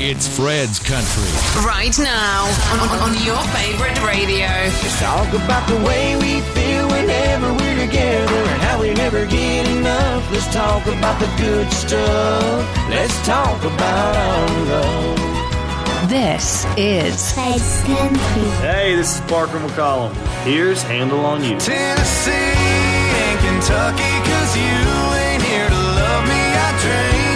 It's Fred's Country. Right now, on, on your favorite radio. Let's talk about the way we feel whenever we're together and how we never get enough. Let's talk about the good stuff. Let's talk about our love. This is Fred's Country. Hey, this is Parker McCollum. Here's Handle on You. Tennessee and Kentucky, cause you ain't here to love me. I drain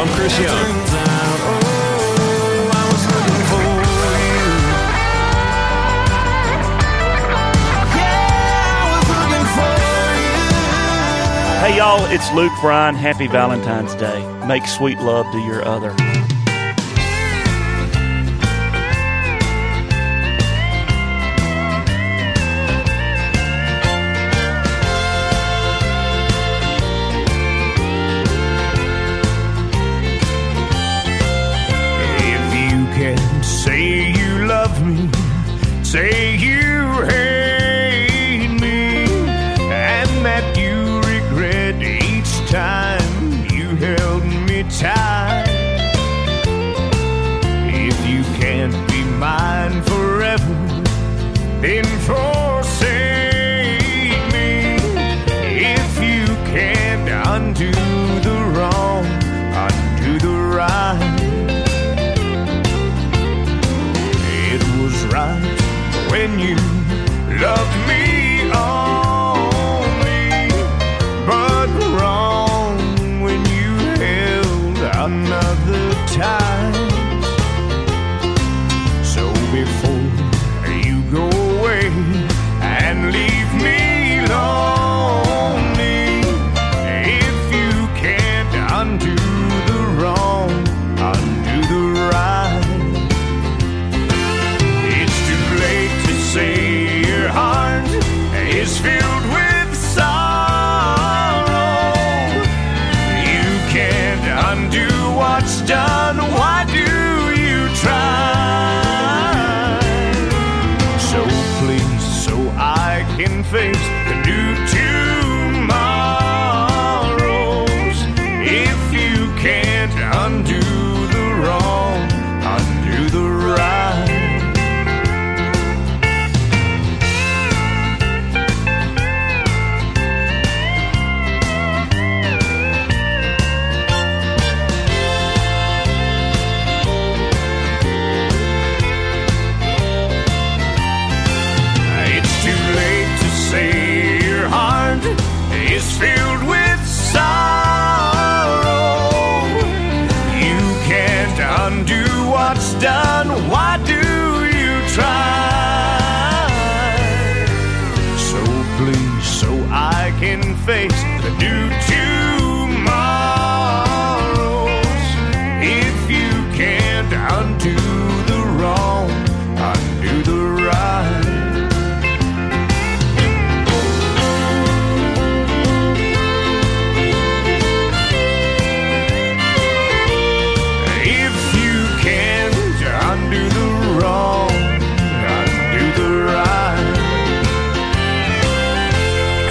looking for you. Hey, y'all, it's Luke Bryan. Happy Valentine's Day. Make sweet love to your other.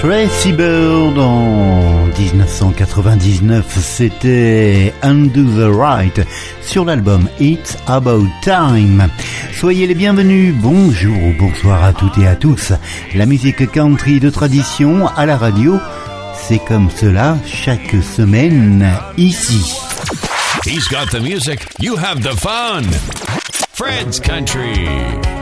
Tracy Bird en 1999, c'était Undo the Right sur l'album It's About Time. Soyez les bienvenus, bonjour ou bonsoir à toutes et à tous. La musique country de tradition à la radio, c'est comme cela chaque semaine ici. He's got the music. You have the fun. Fred's Country.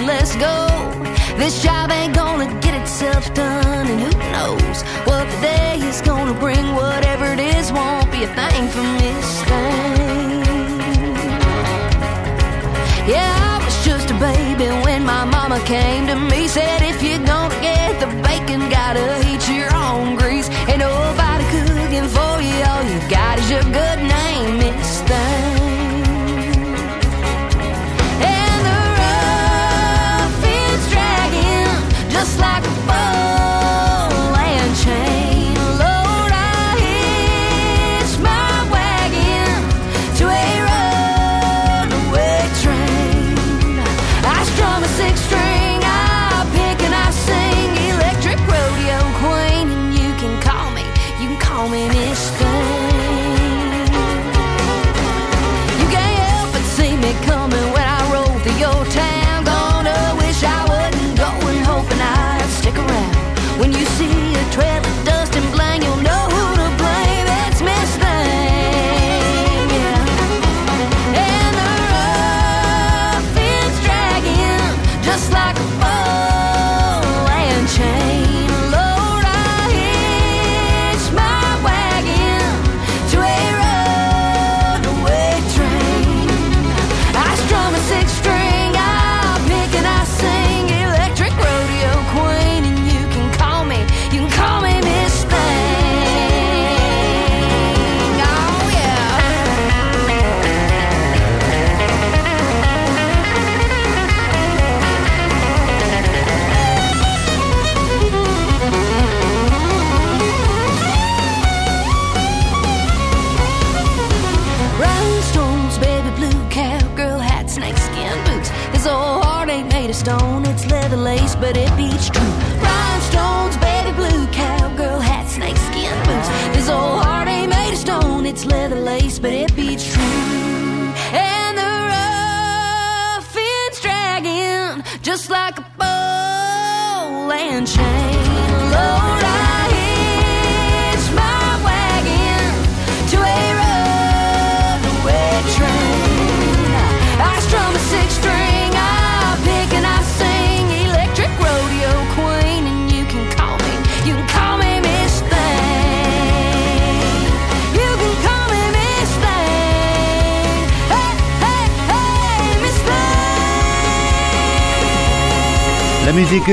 And let's go. This job ain't gonna get itself done, and who knows what the day is gonna bring. Whatever it is, won't be a thing for Miss Thing. Yeah, I was just a baby when my mama came to me. Said, if you're gonna get the bacon, gotta heat your own grease. Ain't nobody cooking for you, all you got is your good name, Miss Thing. Just like a ball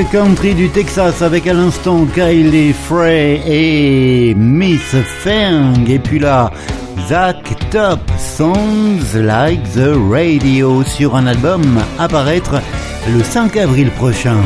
country du Texas avec à l'instant Kylie Frey et Miss Fang. Et puis là, Zach Top, Songs Like the Radio sur un album à paraître le 5 avril prochain.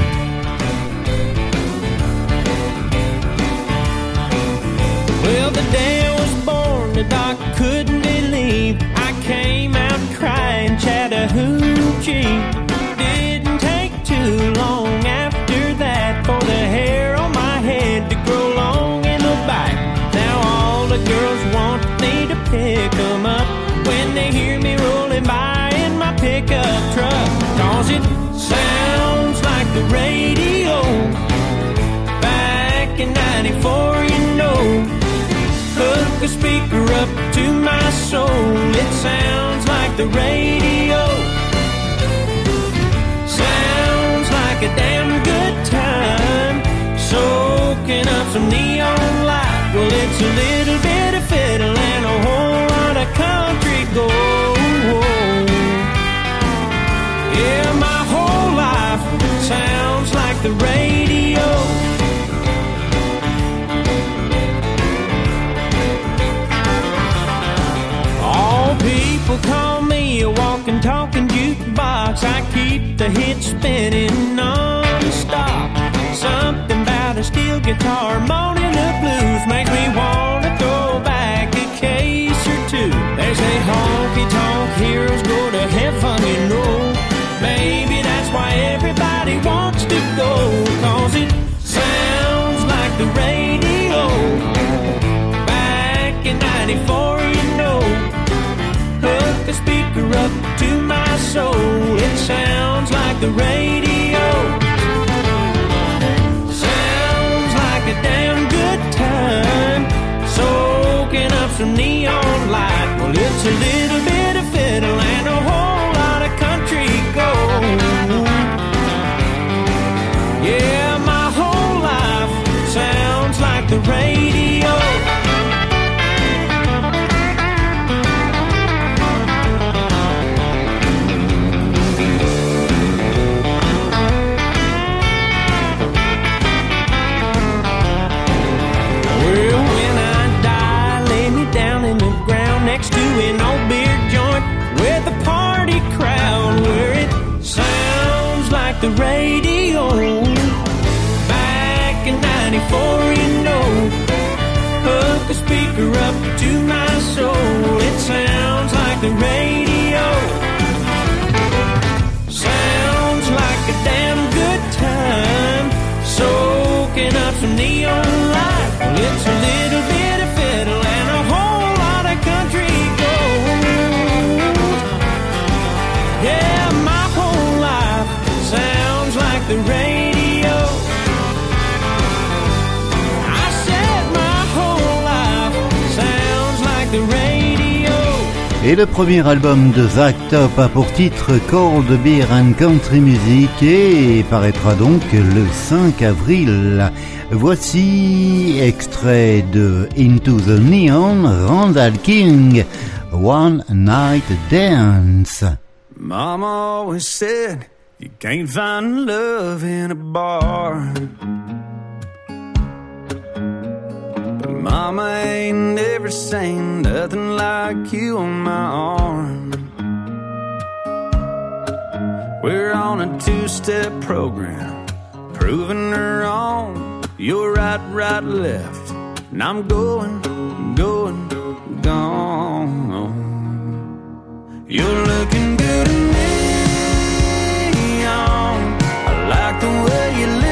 Soul. It sounds like the radio. Sounds like a damn good time. Soaking up some neon light. Well, it's a little bit of fiddle and a whole lot of country gold. Yeah, my whole life sounds like the radio. Jukebox. I keep the hits spinning non-stop. Something about a steel guitar, moaning the blues makes me wanna throw back a case or two. They say honky tonk heroes go to heaven, you know. Maybe that's why everybody wants to go, cause it sounds like the radio. Back in 94, soul. It sounds like the radio. Sounds like a damn good time. Soaking up some neon light. Well, it's a little the radio. Et le premier album de Zach Top a pour titre Cold Beer and Country Music et paraîtra donc le 5 avril. Voici extrait de Into the Neon, Randall King, One Night Dance. Mama always said you can't find love in a bar. Mama ain't never seen nothing like you on my arm. We're on a two-step program, proving her wrong. You're right, right, left, and I'm going, going, gone. You're looking good to me on sweep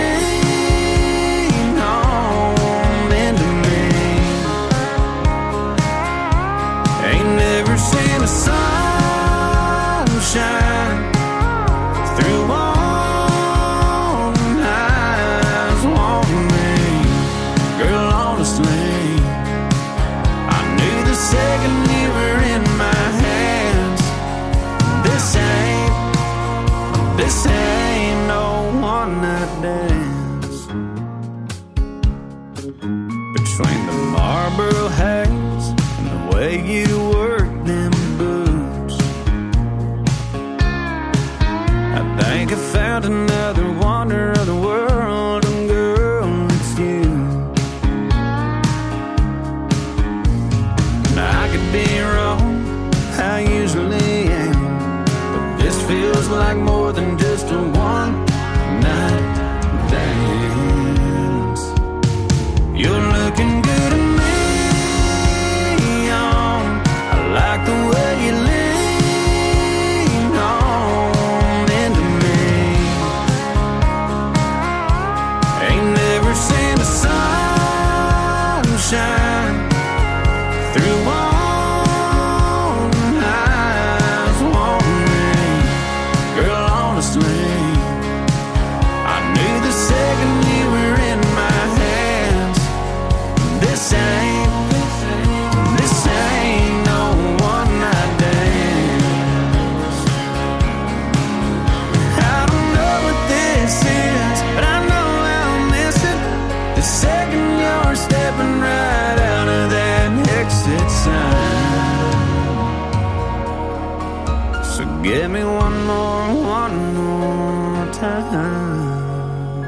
time.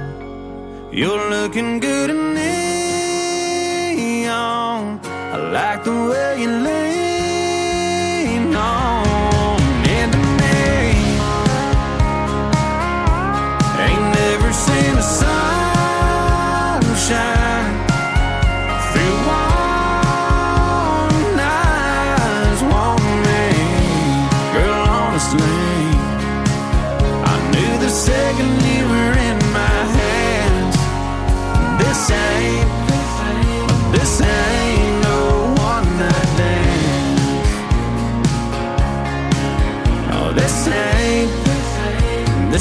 You're looking good in neon. I like the way you look.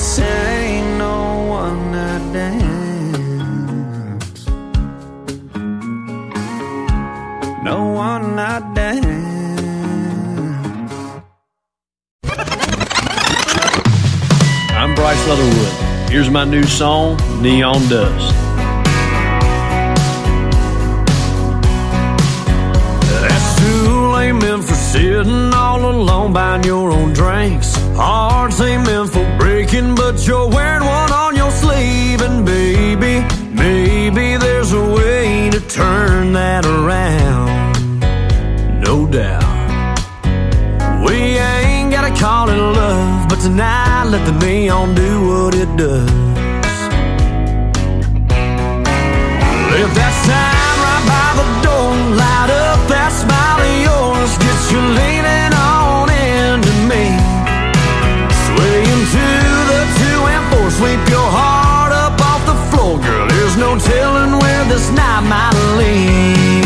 This ain't no one dance. No one dance. I'm Bryce Leatherwood. Here's my new song, Neon Does. That's two lame for sitting all alone buying your own drinks. Hearts ain't meant for breaking, but you're wearing one on your sleeve. And baby, maybe there's a way to turn that around. No doubt. We ain't gotta call it love, but tonight let the neon do what it does. sailing where this night might lead.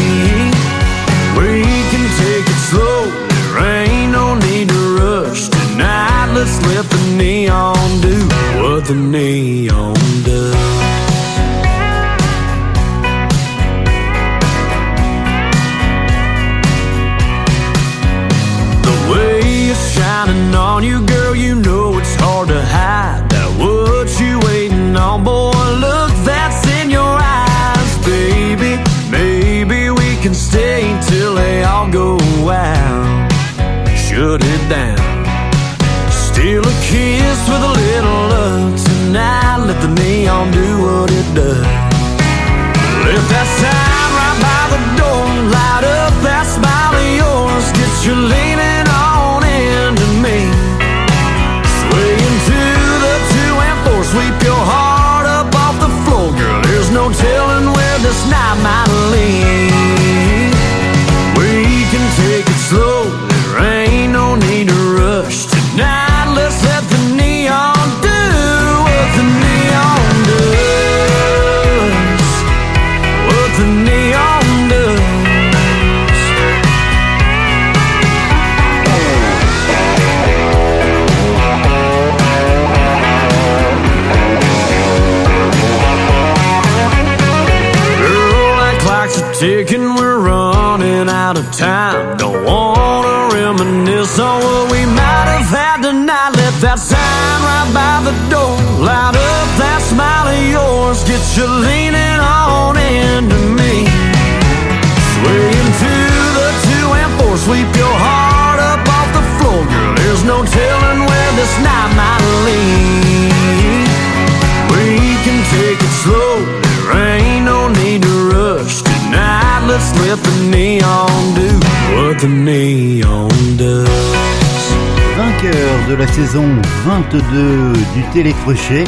La saison 22 du télécrochet,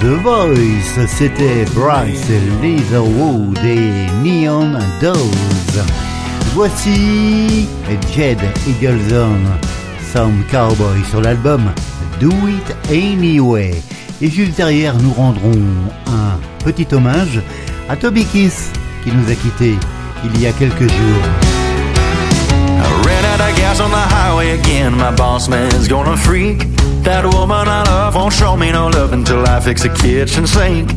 The Voice, c'était Bryce Leatherwood et Neon Dose. Voici Jed Eagleson, Some Cowboy sur l'album Do It Anyway. Et juste derrière, nous rendrons un petit hommage à Toby Kiss qui nous a quittés il y a quelques jours. Gas on the highway again. My boss man's gonna freak. That woman I love won't show me no love until I fix a kitchen sink.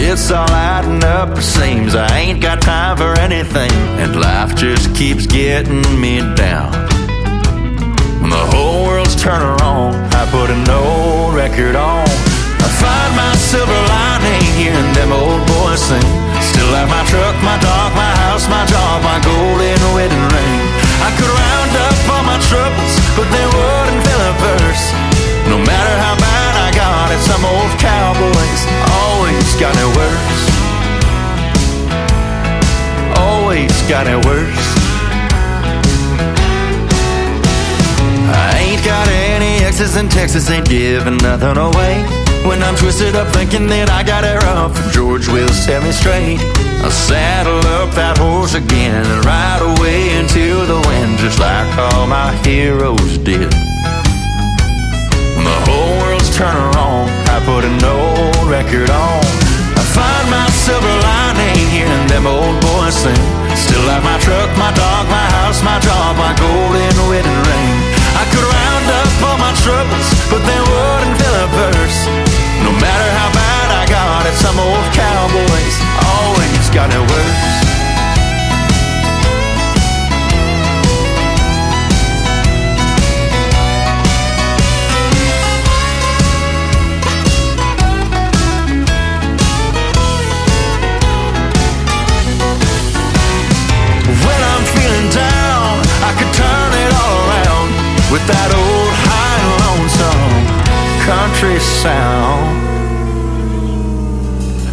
It's all adding up, it seems I ain't got time for anything, and life just keeps getting me down. When the whole world's turning on, I put an old record on. I find my silver lining hearing them old boys sing. Still have my truck, my dog, my house, my job, my golden wedding ring. I could round my troubles, but they wouldn't fill a verse. No matter how bad I got it, some old cowboys always got it worse. Always got it worse. I ain't got any exes in Texas, ain't giving nothing away. When I'm twisted up thinking that I got it rough, George will set me straight. I saddle up that horse again and ride away into the wind, just like all my heroes did. When the whole world's turning wrong, I put an old record on. I find my silver lining hearing them old boys sing. Still have my truck, my dog, my house, my job, my golden wedding ring. I could round up all my troubles, but they wouldn't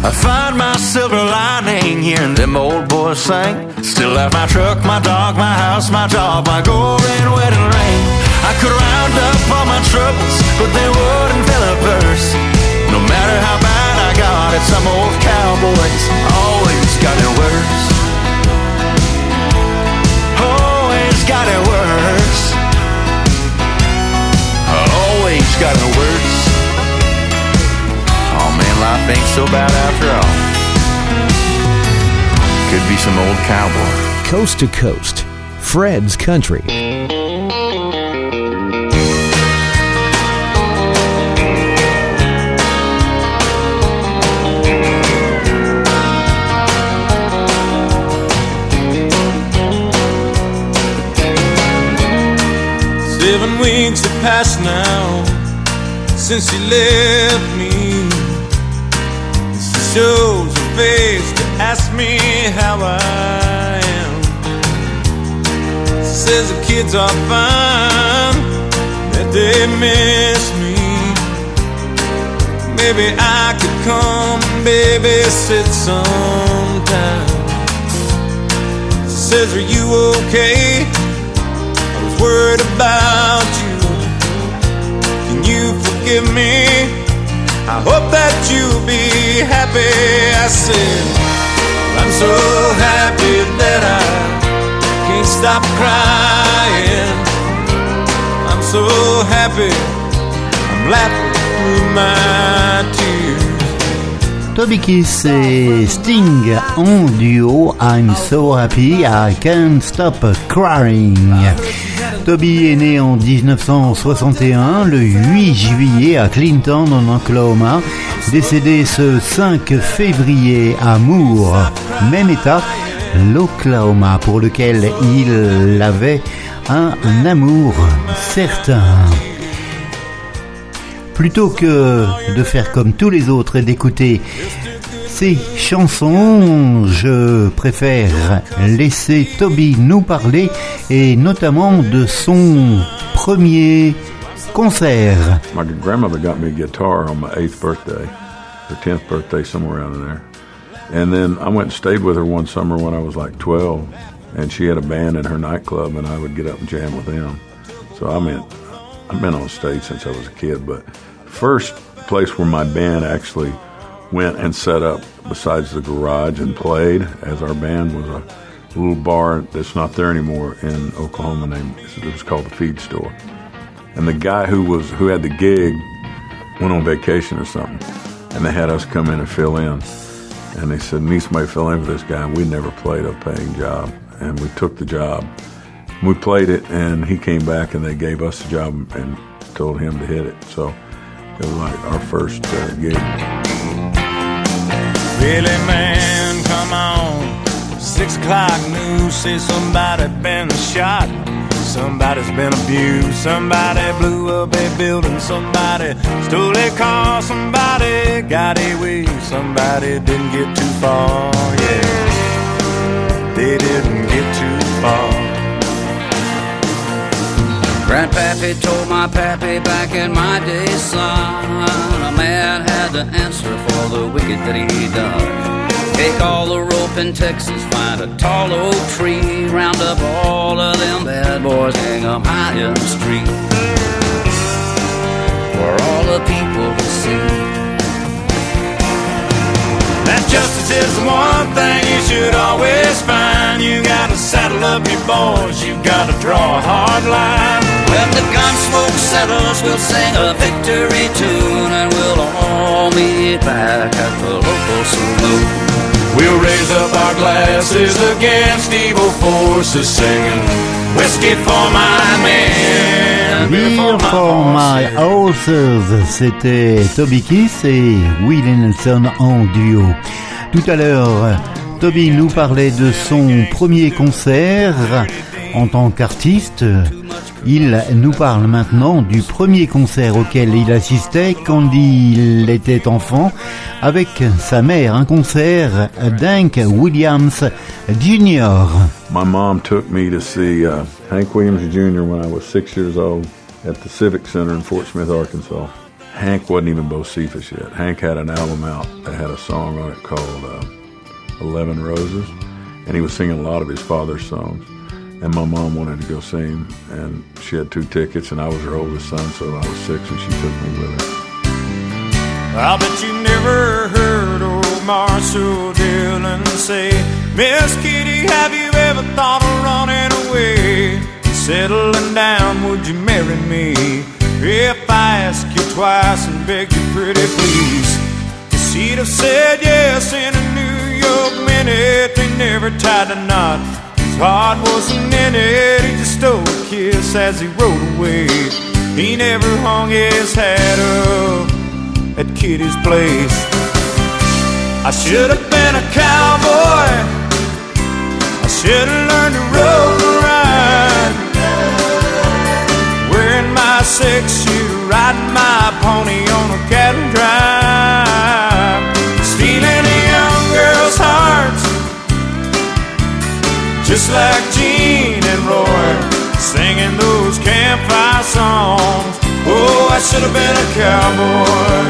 I find my silver lining hearing them old boys sing. Still have my truck, my dog, my house, my job, my golden wedding ring. I could round up all my troubles, but they wouldn't fill a verse. No matter how bad I got it, some old cowboys always got it worse. Always got it worse. Always got it worse. Man, life ain't so bad after all. Could be some old cowboy. Coast to coast, Fred's Country. Seven weeks have passed now since you left me. Shows her face to ask me how I am. Says the kids are fine, that they miss me. Maybe I could come babysit sometime. Says, Are you okay? I was worried about you. Can you forgive me? I hope that you'll be I'm so happy that I can't stop crying. I'm so happy, I'm my tears. Toby Kiss et Sting en duo I'm so happy I can't stop crying. Toby est né en 1961, le 8 juillet à Clinton en Oklahoma, décédé ce 5 février à Moore, même état, l'Oklahoma, pour lequel il avait un amour certain. Plutôt que de faire comme tous les autres et d'écouter ces chansons, je préfère laisser Toby nous parler et notamment de son premier concert. My grandmother got me a guitar on my eighth birthday, or tenth birthday, somewhere around there. And then I went and stayed with her one summer when I was like 12, and she had a band in her nightclub, and I would get up and jam with them. So I mean, I've been on stage since I was a kid, but first place where my band actually went and set up besides the garage and played as our band was a little bar that's not there anymore in Oklahoma named it was called the Feed Store. And the guy who was who had the gig went on vacation or something, and they had us come in and fill in. And they said, "Need somebody to fill in for this guy." And we never played a paying job, and we took the job. We played it, and he came back, and they gave us the job and told him to hit it. So it was like our first uh, gig. Really, man, come on. Six o'clock news say somebody been shot. Somebody's been abused. Somebody blew up a building. Somebody stole a car. Somebody got away. Somebody didn't get too far. Yeah, they didn't get too far. Grandpappy told my pappy back in my day, son, a man had to answer for the wicked that he done. Take all the rope in Texas, find a tall oak tree, round up all of them bad boys, hang 'em high in the street. For all the people to see. That justice is the one thing you should always find. You gotta saddle up your boys, you gotta draw a hard line. When the gun smoke settles, we'll sing a victory tune and we'll all meet back at the local saloon. We'll raise up our glasses against evil forces, singing whiskey for my men. Beer for my horses, c'était Toby Kiss et Willie Nelson en duo. Tout à l'heure, Toby nous parlait de son premier concert en tant qu'artiste. Il nous parle maintenant du premier concert auquel il assistait quand il était enfant avec sa mère, un concert d'Hank Williams Jr. My mom took me to see uh, Hank Williams Jr. when I was six years old at the Civic Center in Fort Smith, Arkansas. Hank wasn't even Bocephus yet. Hank had an album out that had a song on it called uh, Eleven Roses, and he was singing a lot of his father's songs. And my mom wanted to go see him, and she had two tickets, and I was her oldest son, so I was six, and she took me with her. I bet you never heard old Marshall Dillon say, Miss Kitty, have you ever thought of running away? Settling down, would you marry me? If I ask you twice and beg you pretty please. She'd have said yes in a New York minute. They never tied a knot. His heart wasn't in it. He just stole a kiss as he rode away. He never hung his hat up at Kitty's place. I should have been a cowboy. I should have learned to rope and ride. Wearing my six shooter, riding my pony on a cattle just like Gene and Roy. Singing those campfire songs. Oh, I should have been a cowboy.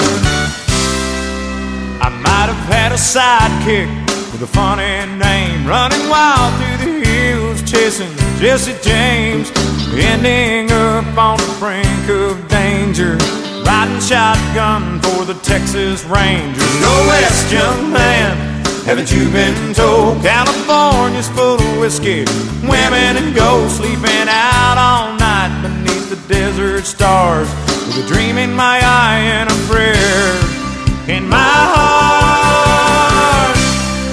I might have had a sidekick with a funny name, running wild through the hills, chasing Jesse James, ending up on the brink of danger, riding shotgun for the Texas Rangers. Go west, young man. Haven't you been told California's full of whiskey, women and gold, sleeping out all night beneath the desert stars, with a dream in my eye and a prayer in my heart.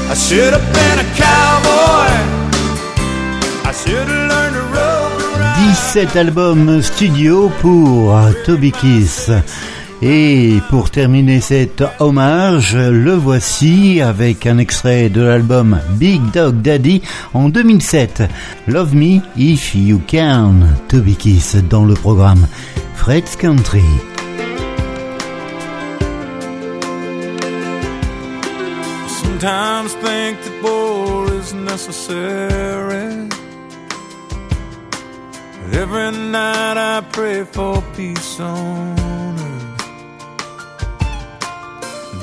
I should have been a cowboy. I should have learned to and 17 albums studio pour Toby Keith. Et pour terminer cet hommage, le voici avec un extrait de l'album Big Dog Daddy en 2007. Love Me If You Can, Toby Kiss dans le programme Fred's Country. sometimes think that war is necessary. Every night I pray for peace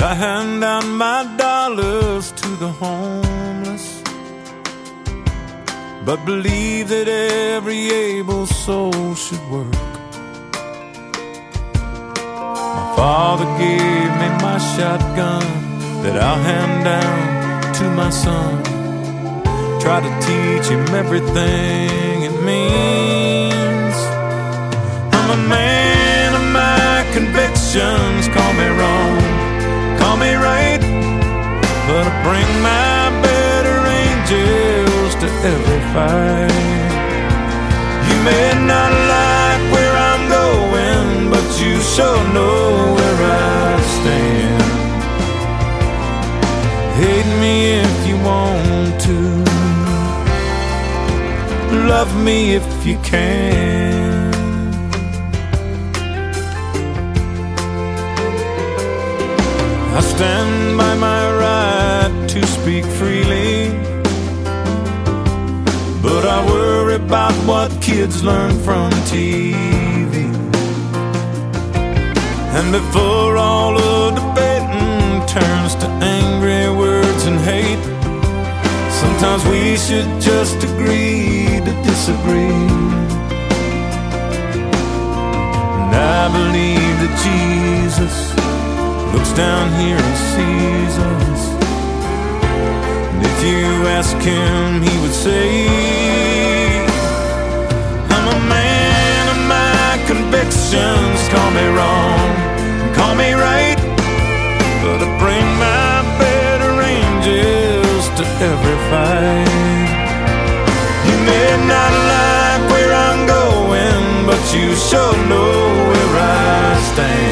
I hand out my dollars to the homeless. But believe that every able soul should work. My father gave me my shotgun that I'll hand down to my son. Try to teach him everything it means. I'm a man of my convictions. Call me wrong, me right, but I bring my better angels to every fight. You may not like where I'm going, but you sure know where I stand. Hate me if you want to. Love me if you can. I stand by my right to speak freely. But I worry about what kids learn from TV. And before all of the debating turns to angry words and hate, sometimes we should just agree to disagree. And I believe that Jesus looks down here and sees us. And if you ask him, he would say, I'm a man of my convictions. Call me wrong, call me right, but I bring my better angels to every fight. You may not like where I'm going, but you sure know where I stand.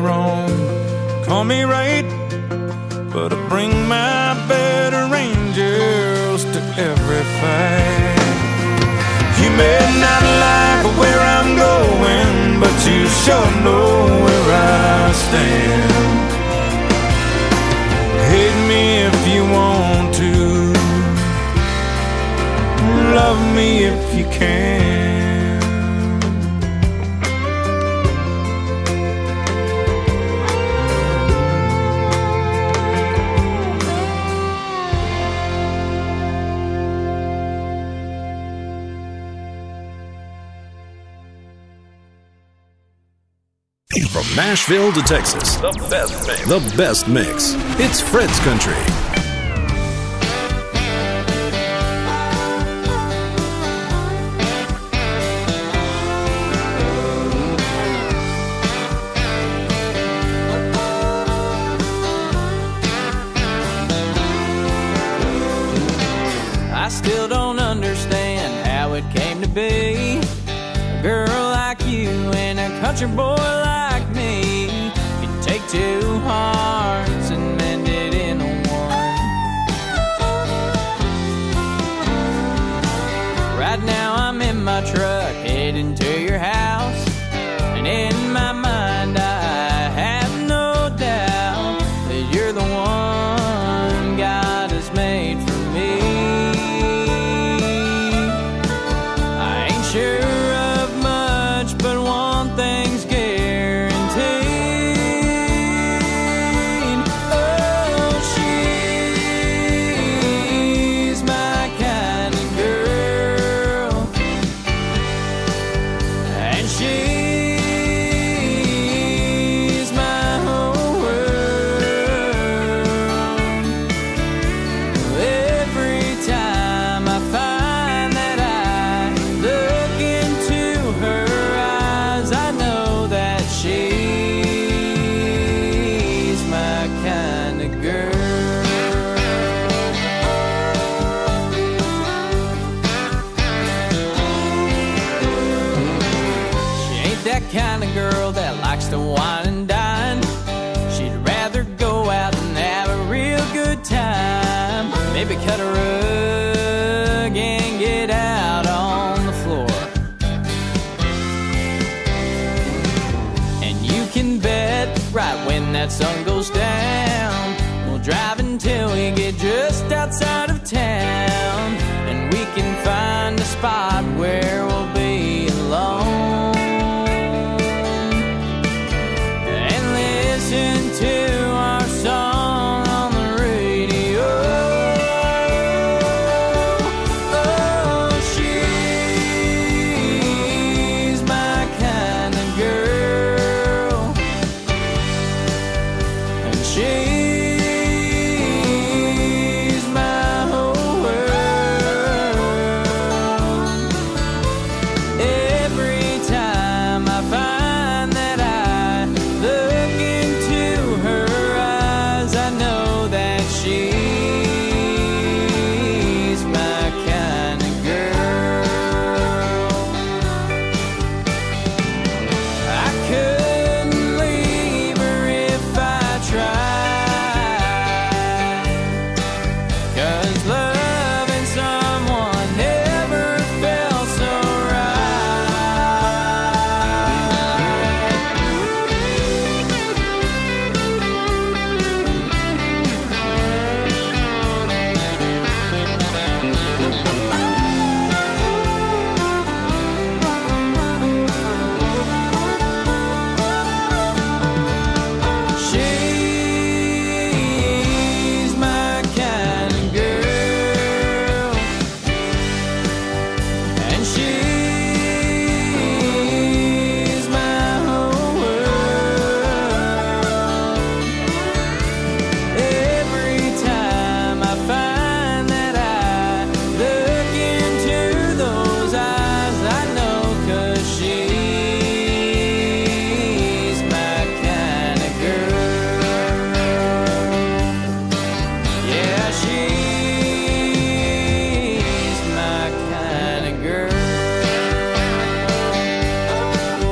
Wrong, call me right, but I bring my better angels to every fight. You may not like where I'm going, but you sure know where I stand. Hate me if you want to, love me if you can. Nashville to Texas, the best mix. The best mix. It's Fred's Country. I still don't understand how it came to be. A girl like you and a country boy like me can take two hearts and mend it one. Right now I'm in my truck heading to your house,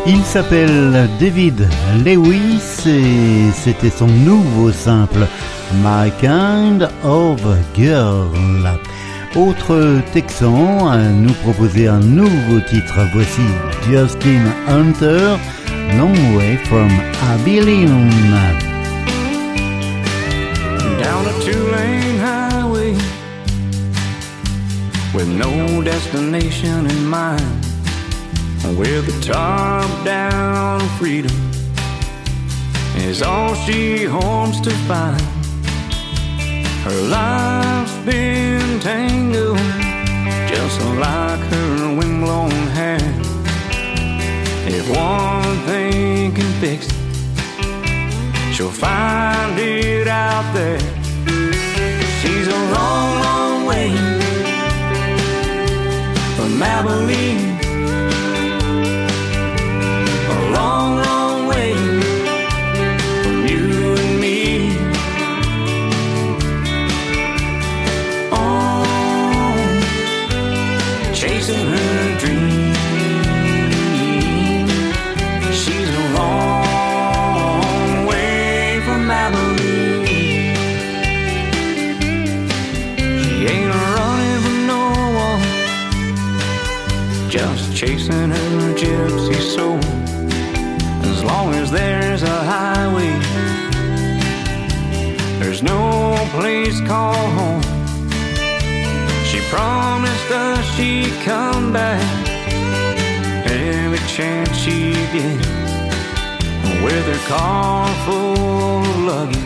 Il s'appelle David Lewis et c'était son nouveau simple My Kind of Girl. Autre Texan à nous proposer un nouveau titre, voici Justin Hunter, Long Way from Abilene. with the top down freedom is all she hopes to find. Her life's been tangled, just like her windblown hair. If one thing can fix it, she'll find it out there. She's a long, long way from Abilene. promised us she'd come back every chance she gets with her car full of luggage.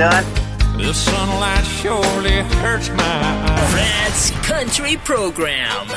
doing? The sunlight surely hurts my eyes. Fred's Country Program.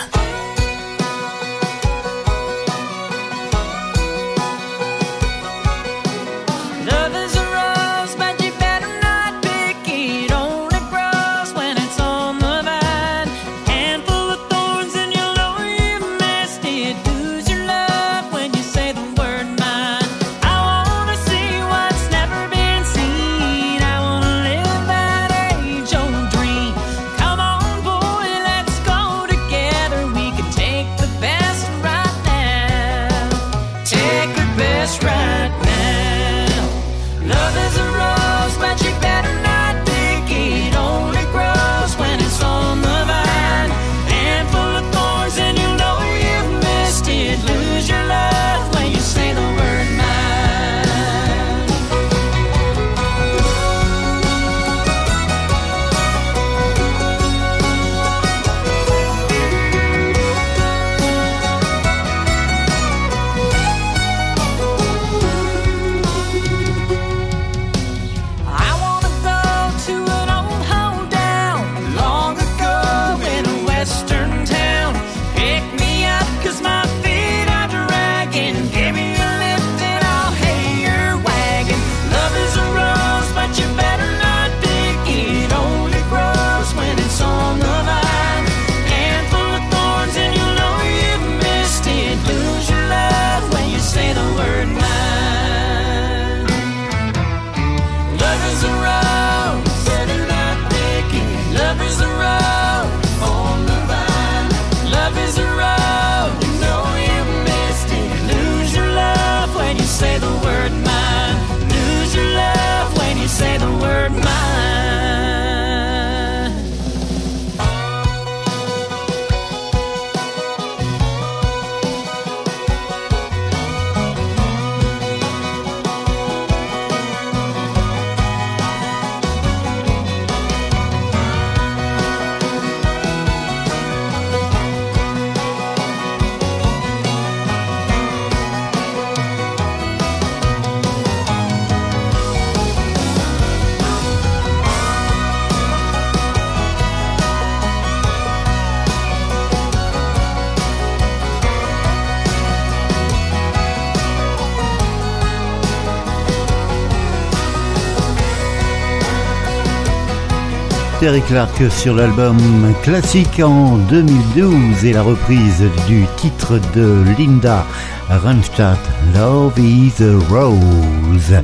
Terry Clark sur l'album classique en 2012 et la reprise du titre de Linda Ronstadt, Love is a Rose.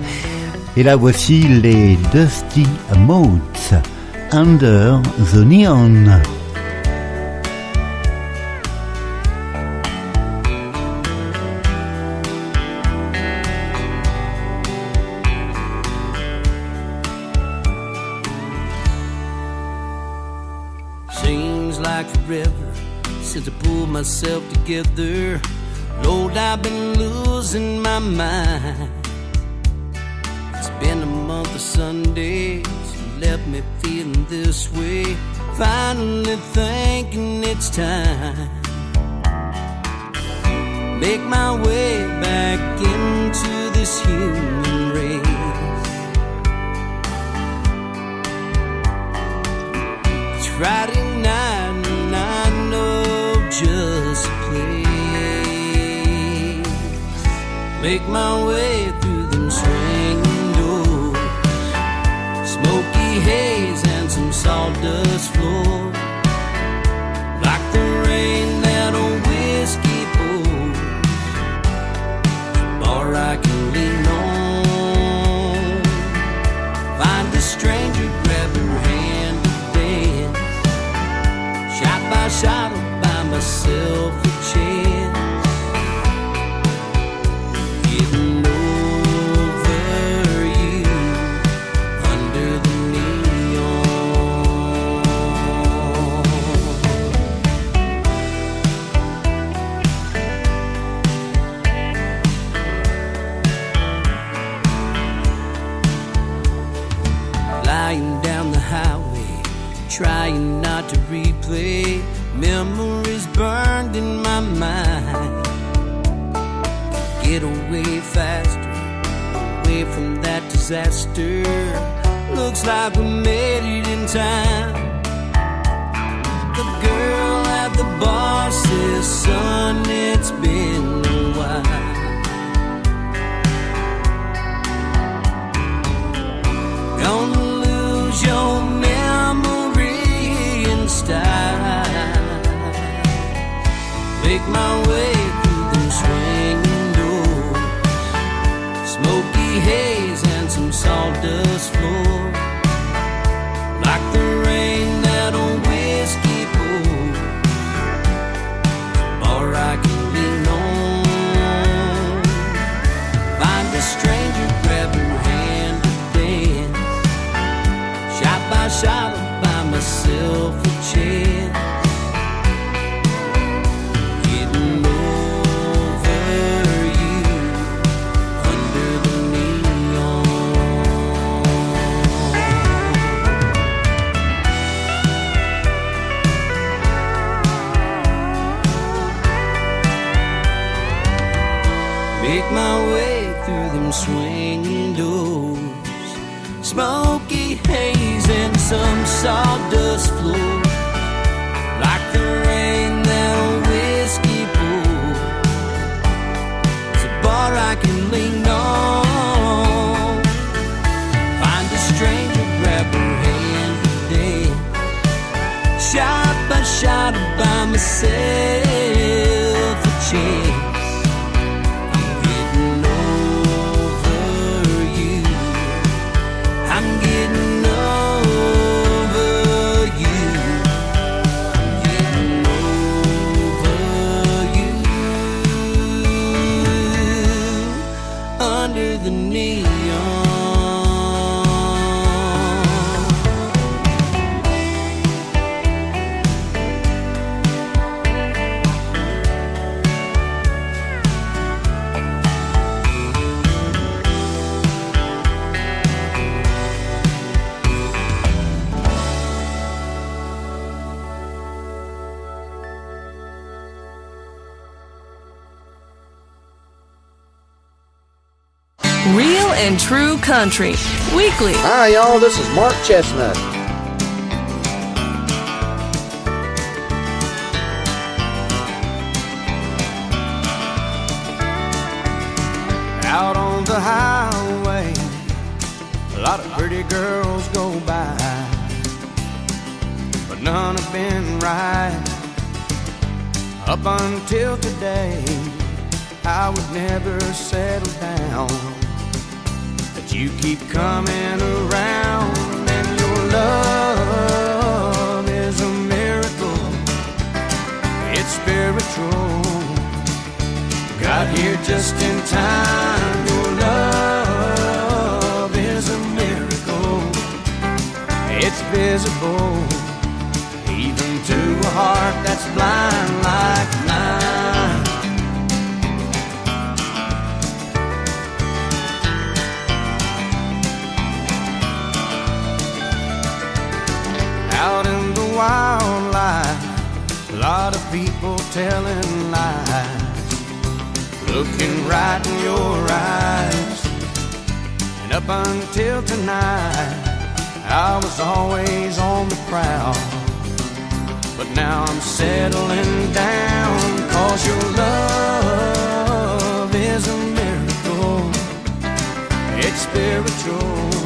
Et là voici les Dusty Motes, Under the Neon. together. Lord, I've been losing my mind. It's been a month of Sundays, left me feeling this way. Finally thinking it's time. make my way through them swinging doors. Smoky haze and some sawdust floor. Like the rain that a whiskey pours. Bar I can lean on. Find a stranger, grab her hand to dance. Shot by shot, by myself. Disaster. Looks like we made it in time. The girl at the bar says, Son, it's been a while. Gonna lose your memory in style. Make my way through them swinging doors, smoky haze sawdust floor, like the rain that a whiskey pours. Or I can lean on, find a stranger, grab her hand to dance shot by shot myself a chance. Country. Weekly. Hi, y'all. This is Mark Chesnutt. Out on the highway, a lot of pretty girls go by, but none have been right. Up until today, I would never settle down. You keep coming around, and your love is a miracle. It's spiritual. Got here just in time. Your love is a miracle. It's visible, even to a heart that's blind like mine. Out in the wildlife, a lot of people telling lies looking right in your eyes. And up until tonight, I was always on the prowl. But now I'm settling down, cause your love is a miracle. It's spiritual,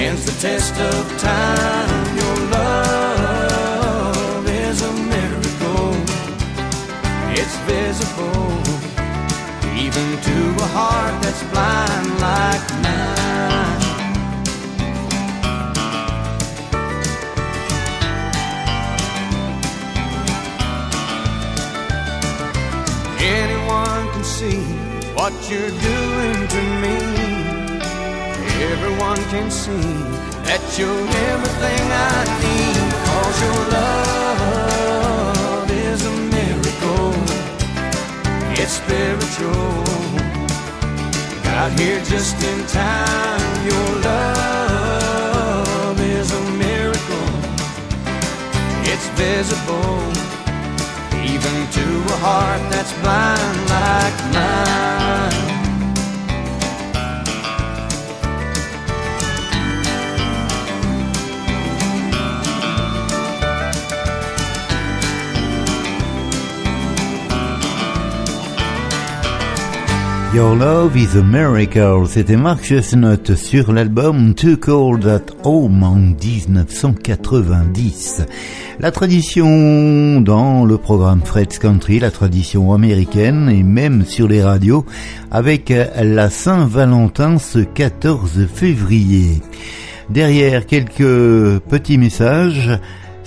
stands the test of time. Your love is a miracle. It's visible, even to a heart that's blind like mine. Anyone can see what you're doing to me. Everyone can see that you're everything I need. Cause your love is a miracle. It's spiritual. Got here just in time. Your love is a miracle. It's invisible, even to a heart that's blind like mine. Your Love is a Miracle, c'était Mark Chestnut sur l'album Too Cold at Home en 1990. La tradition dans le programme Fred's Country, la tradition américaine et même sur les radios avec la Saint-Valentin ce 14 février. Derrière quelques petits messages,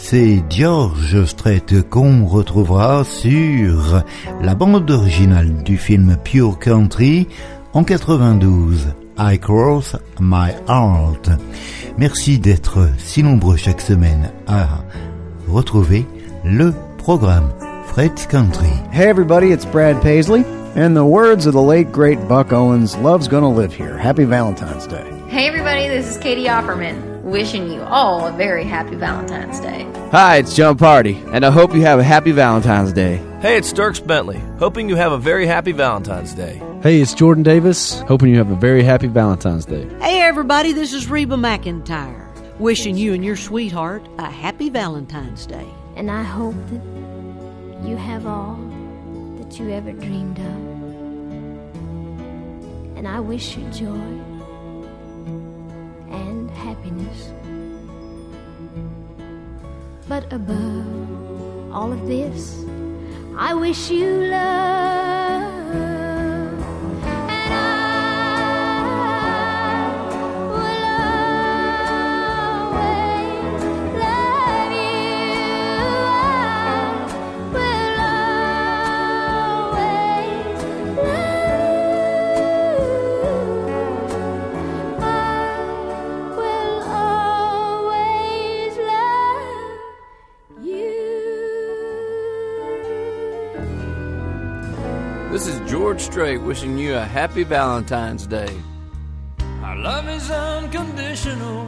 c'est George Strait qu'on retrouvera sur la bande originale du film Pure Country en 92. I Cross My Heart. Merci d'être si nombreux chaque semaine à retrouver le programme Fred's Country. Hey everybody, it's Brad Paisley. In the words of the late great Buck Owens, love's gonna live here. Happy Valentine's Day. Hey everybody, this is Katie Offerman, wishing you all a very happy Valentine's Day. Hi, it's Jon Pardi, and I hope you have a happy Valentine's Day. Hey, it's Dierks Bentley, hoping you have a very happy Valentine's Day. Hey, it's Jordan Davis, hoping you have a very happy Valentine's Day. Hey everybody, this is Reba McEntire, wishing you and your sweetheart a happy Valentine's Day. And I hope that you have all that you ever dreamed of. And I wish you joy and happiness. But above all of this, I wish you love. George Strait wishing you a happy Valentine's Day. Our love is unconditional.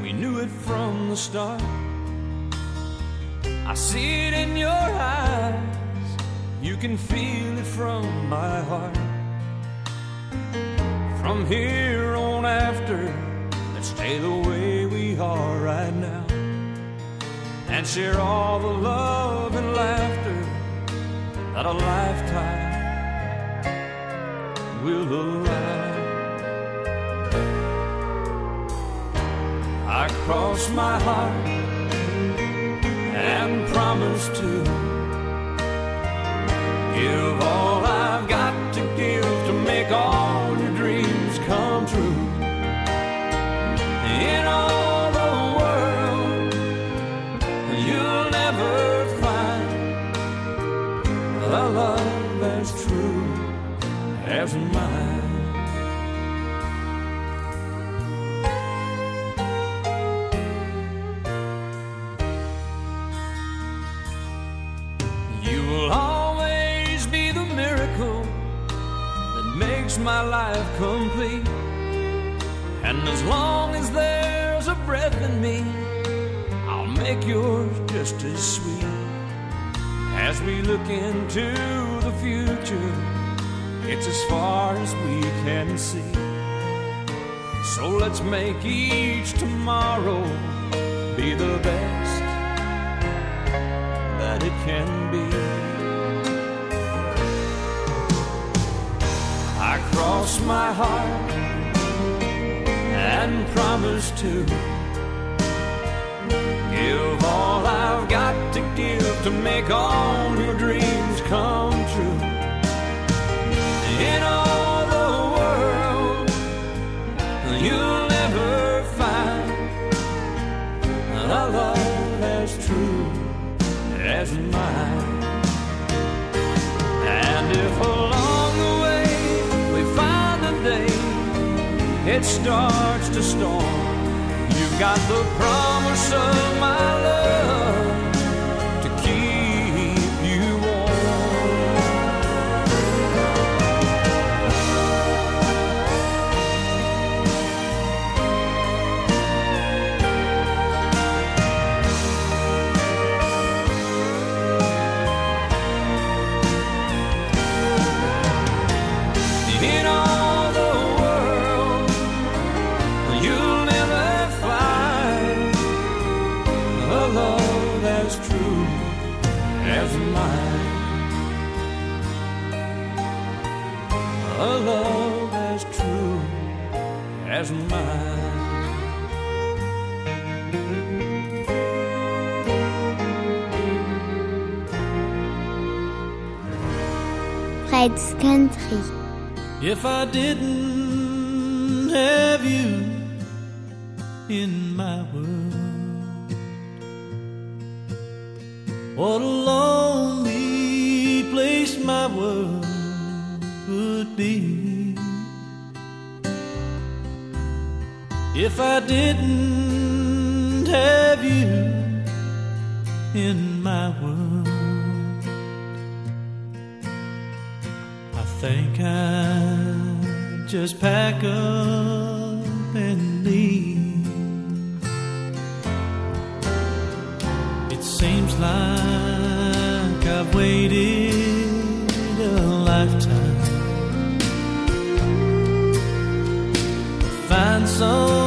We knew it from the start. I see it in your eyes. You can feel it from my heart. From here on after, let's stay the way we are right now. And share all the love and laughter that a lifetime will allow. I cross my heart and promise to give all I've got makes my life complete. And as long as there's a breath in me, I'll make yours just as sweet. As we look into the future, it's as far as we can see. So let's make each tomorrow be the best that it can be. Cross my heart and promise to give all I've got to give to make all your dreams come true. In all the world, you'll never find a love as true as mine. And if it starts to storm, you've got the promise of my love Fred's Country. If I didn't have you in my world, what a lonely place my world would be. If I didn't have you in my world, just pack up and leave. It seems like I've waited a lifetime to find someone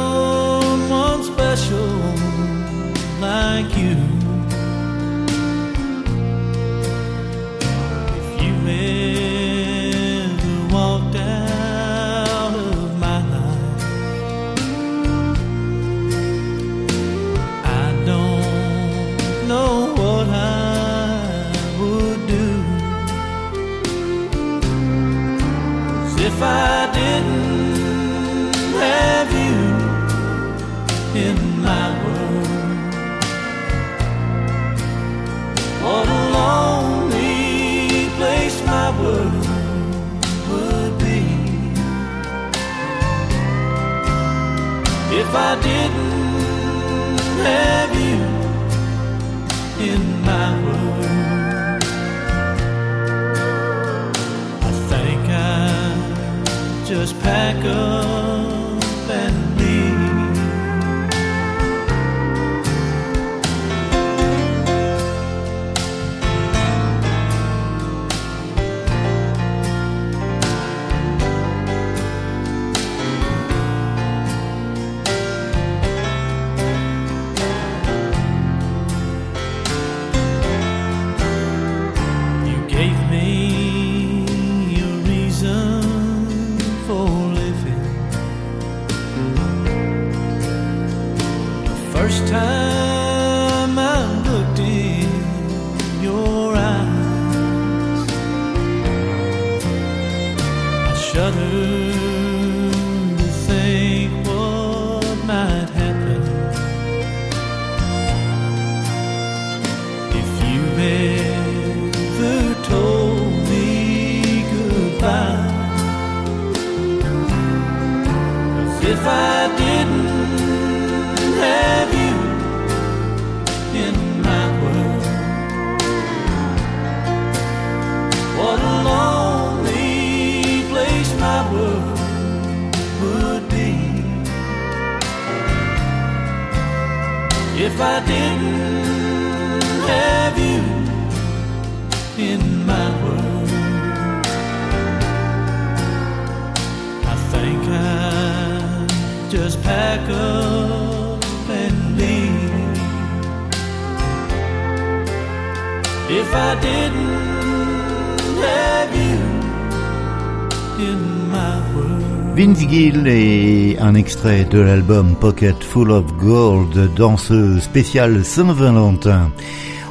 et un extrait de l'album Pocket Full of Gold dans ce spécial Saint-Valentin.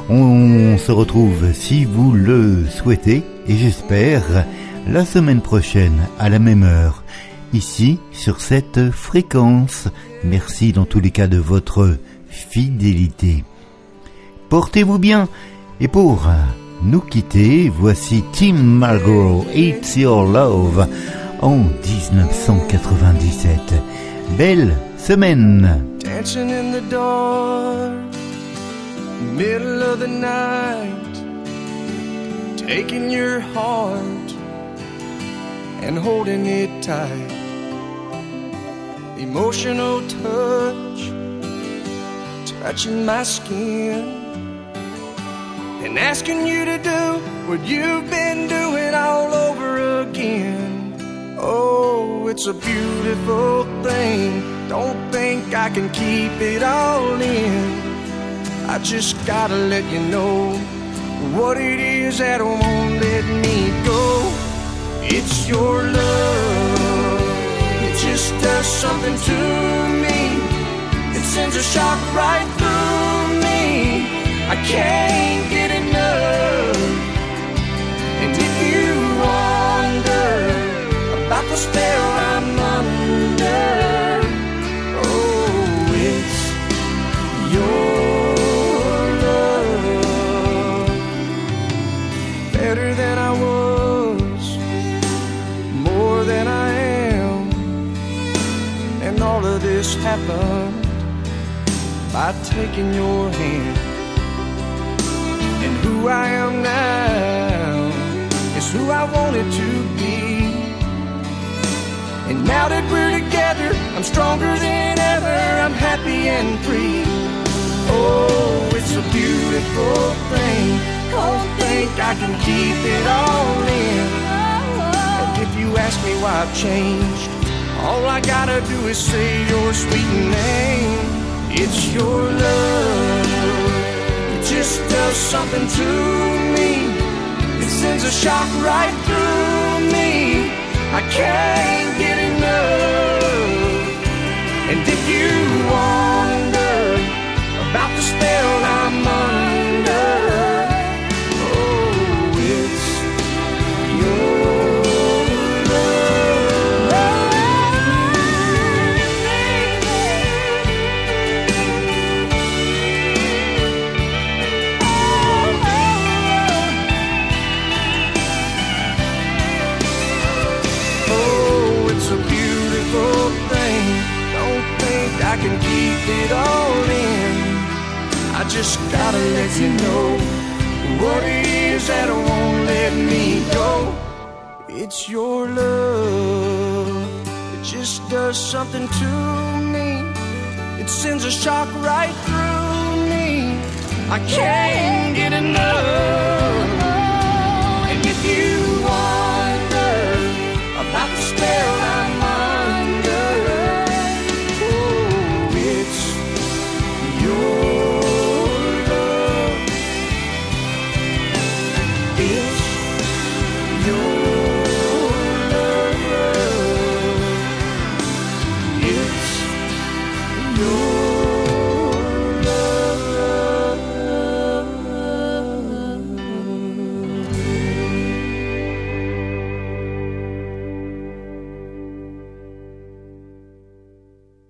On se retrouve si vous le souhaitez et j'espère la semaine prochaine à la même heure ici sur cette fréquence. Merci dans tous les cas de votre fidélité. Portez-vous bien et pour nous quitter, voici Tim Marlborough, It's Your Love en 1997. Belle semaine Dancing in the dark, middle of the night, taking your heart and holding it tight. Emotional touch, touching my skin, and asking you to do what you've been doing all over again. Oh, it's a beautiful thing. Don't think I can keep it all in. I just gotta let you know what it is that won't let me go. It's your love. It just does something to me. It sends a shock right through me. I can't about the spell I'm under, oh, it's your love. Better than I was, more than I am. And all of this happened by taking your hand. And who I am now is who I wanted to be. And now that we're together, I'm stronger than ever. I'm happy and free. Oh, it's a beautiful thing. Oh, Don't think I can keep it all in. And if you ask me why I've changed, all I gotta do is say your sweet name. It's your love. It just does something to me. It sends a shock right through me. I can't. And if you wonder about the spell it all in. I just gotta let you know what it is that won't let me go. It's your love, it just does something to me. It sends a shock right through me. I can't get enough. And if you wonder about the spell